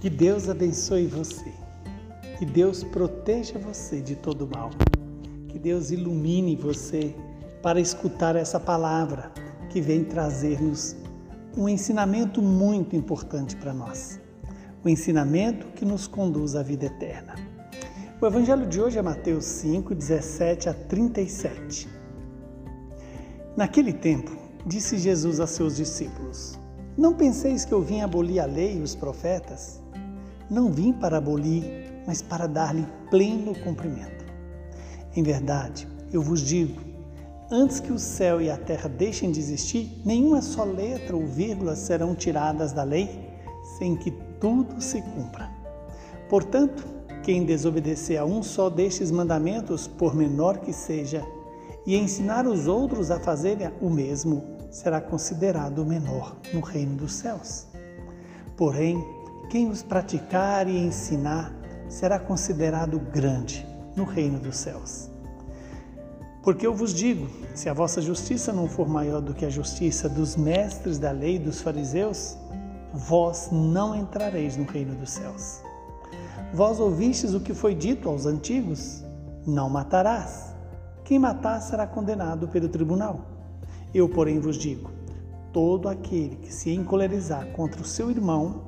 Que Deus abençoe você. Que Deus proteja você de todo mal. Que Deus ilumine você para escutar essa palavra que vem trazer-nos um ensinamento muito importante para nós. O ensinamento que nos conduz à vida eterna. O evangelho de hoje é Mateus 5, 17 a 37. Naquele tempo, disse Jesus a seus discípulos: Não penseis que eu vim abolir a lei e os profetas? Não vim para abolir, mas para dar-lhe pleno cumprimento. Em verdade, eu vos digo: antes que o céu e a terra deixem de existir, nenhuma só letra ou vírgula serão tiradas da lei, sem que tudo se cumpra. Portanto, quem desobedecer a um só destes mandamentos, por menor que seja, e ensinar os outros a fazerem o mesmo, será considerado menor no reino dos céus. Porém, quem os praticar e ensinar será considerado grande no reino dos céus. Porque eu vos digo: se a vossa justiça não for maior do que a justiça dos mestres da lei dos fariseus, vós não entrareis no reino dos céus. Vós ouvistes o que foi dito aos antigos: não matarás. Quem matar será condenado pelo tribunal. Eu, porém, vos digo: todo aquele que se encolerizar contra o seu irmão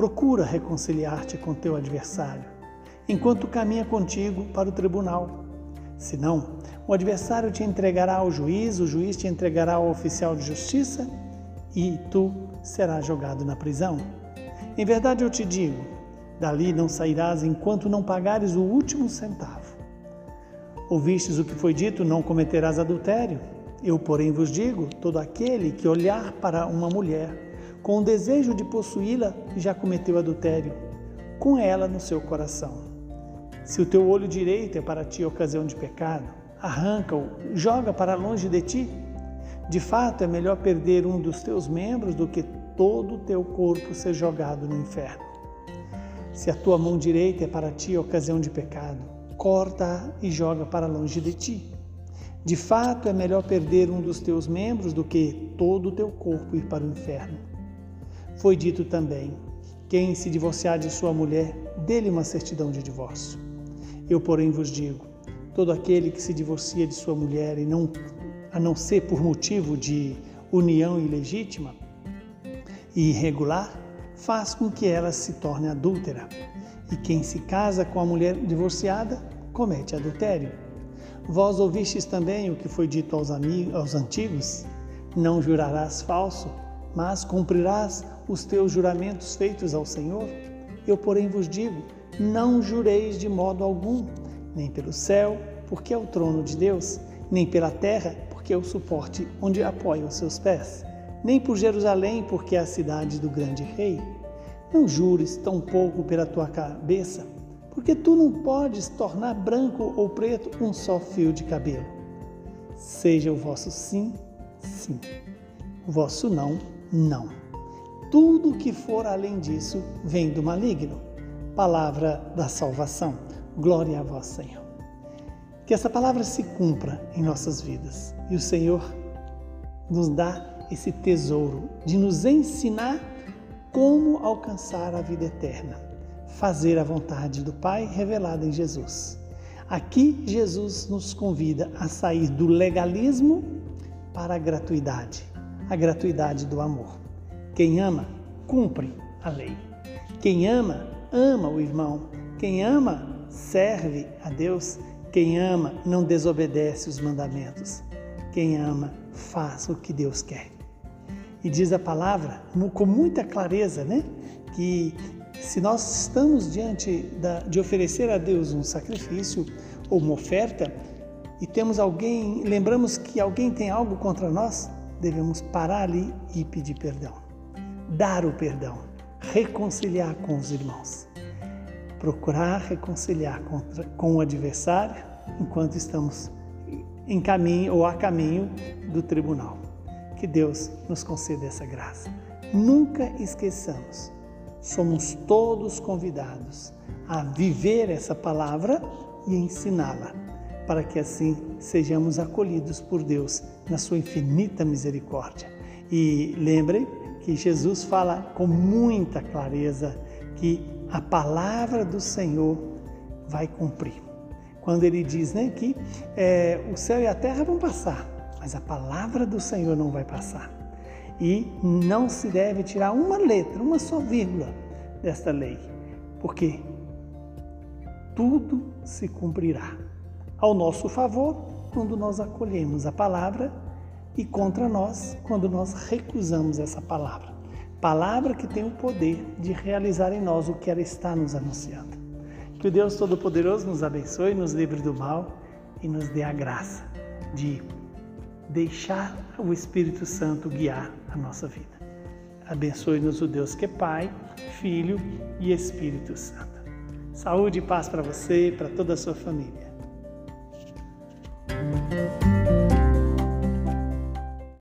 Procura reconciliar-te com teu adversário, enquanto caminha contigo para o tribunal. Senão, o adversário te entregará ao juiz, o juiz te entregará ao oficial de justiça e tu serás jogado na prisão. Em verdade eu te digo: dali não sairás enquanto não pagares o último centavo. Ouvistes o que foi dito: não cometerás adultério. Eu, porém, vos digo: todo aquele que olhar para uma mulher com o desejo de possuí-la, já cometeu adultério com ela no seu coração. Se o teu olho direito é para ti ocasião de pecado, arranca-o, joga para longe de ti. De fato, é melhor perder um dos teus membros do que todo o teu corpo ser jogado no inferno. Se a tua mão direita é para ti ocasião de pecado, corta-a e joga para longe de ti. De fato, é melhor perder um dos teus membros do que todo o teu corpo ir para o inferno. Foi dito também: quem se divorciar de sua mulher, dê-lhe uma certidão de divórcio. Eu, porém, vos digo: todo aquele que se divorcia de sua mulher e não a não ser por motivo de união ilegítima e irregular, faz com que ela se torne adúltera. E quem se casa com a mulher divorciada comete adultério. Vós ouvistes também o que foi dito aos, amigos, aos antigos: não jurarás falso, mas cumprirás os teus juramentos feitos ao Senhor? Eu, porém, vos digo: não jureis de modo algum, nem pelo céu, porque é o trono de Deus, nem pela terra, porque é o suporte onde apoiam os seus pés, nem por Jerusalém, porque é a cidade do grande rei. Não jures tampouco pela tua cabeça, porque tu não podes tornar branco ou preto um só fio de cabelo. Seja o vosso sim, sim, o vosso não, não. Tudo que for além disso vem do maligno. Palavra da salvação. Glória a vós, Senhor. Que essa palavra se cumpra em nossas vidas e o Senhor nos dá esse tesouro de nos ensinar como alcançar a vida eterna, fazer a vontade do Pai revelada em Jesus. Aqui Jesus nos convida a sair do legalismo para a gratuidade, a gratuidade do amor. Quem ama, cumpre a lei. Quem ama, ama o irmão. Quem ama, serve a Deus. Quem ama, não desobedece os mandamentos. Quem ama, faz o que Deus quer. E diz a palavra com muita clareza, né? Que se nós estamos diante da, de oferecer a Deus um sacrifício ou uma oferta e temos alguém, lembramos que alguém tem algo contra nós, devemos parar ali e pedir perdão dar o perdão. reconciliar com os irmãos. Procurar reconciliar contra, com o adversário enquanto estamos em caminho ou a caminho do tribunal. Que Deus nos conceda essa graça. Nunca esqueçamos, somos todos convidados a viver essa palavra e ensiná-la, para que assim sejamos acolhidos por Deus na sua infinita misericórdia. E lembrem que Jesus fala com muita clareza que a palavra do Senhor vai cumprir. Quando ele diz né, que é, o céu e a terra vão passar, mas a palavra do Senhor não vai passar. E não se deve tirar uma letra, uma só vírgula desta lei, porque tudo se cumprirá ao nosso favor quando nós acolhemos a palavra e contra nós quando nós recusamos essa palavra. Palavra que tem o poder de realizar em nós o que ela está nos anunciando. Que o Deus Todo-Poderoso nos abençoe, nos livre do mal e nos dê a graça de deixar o Espírito Santo guiar a nossa vida. Abençoe-nos o Deus que é Pai, Filho e Espírito Santo. Saúde e paz para você e para toda a sua família.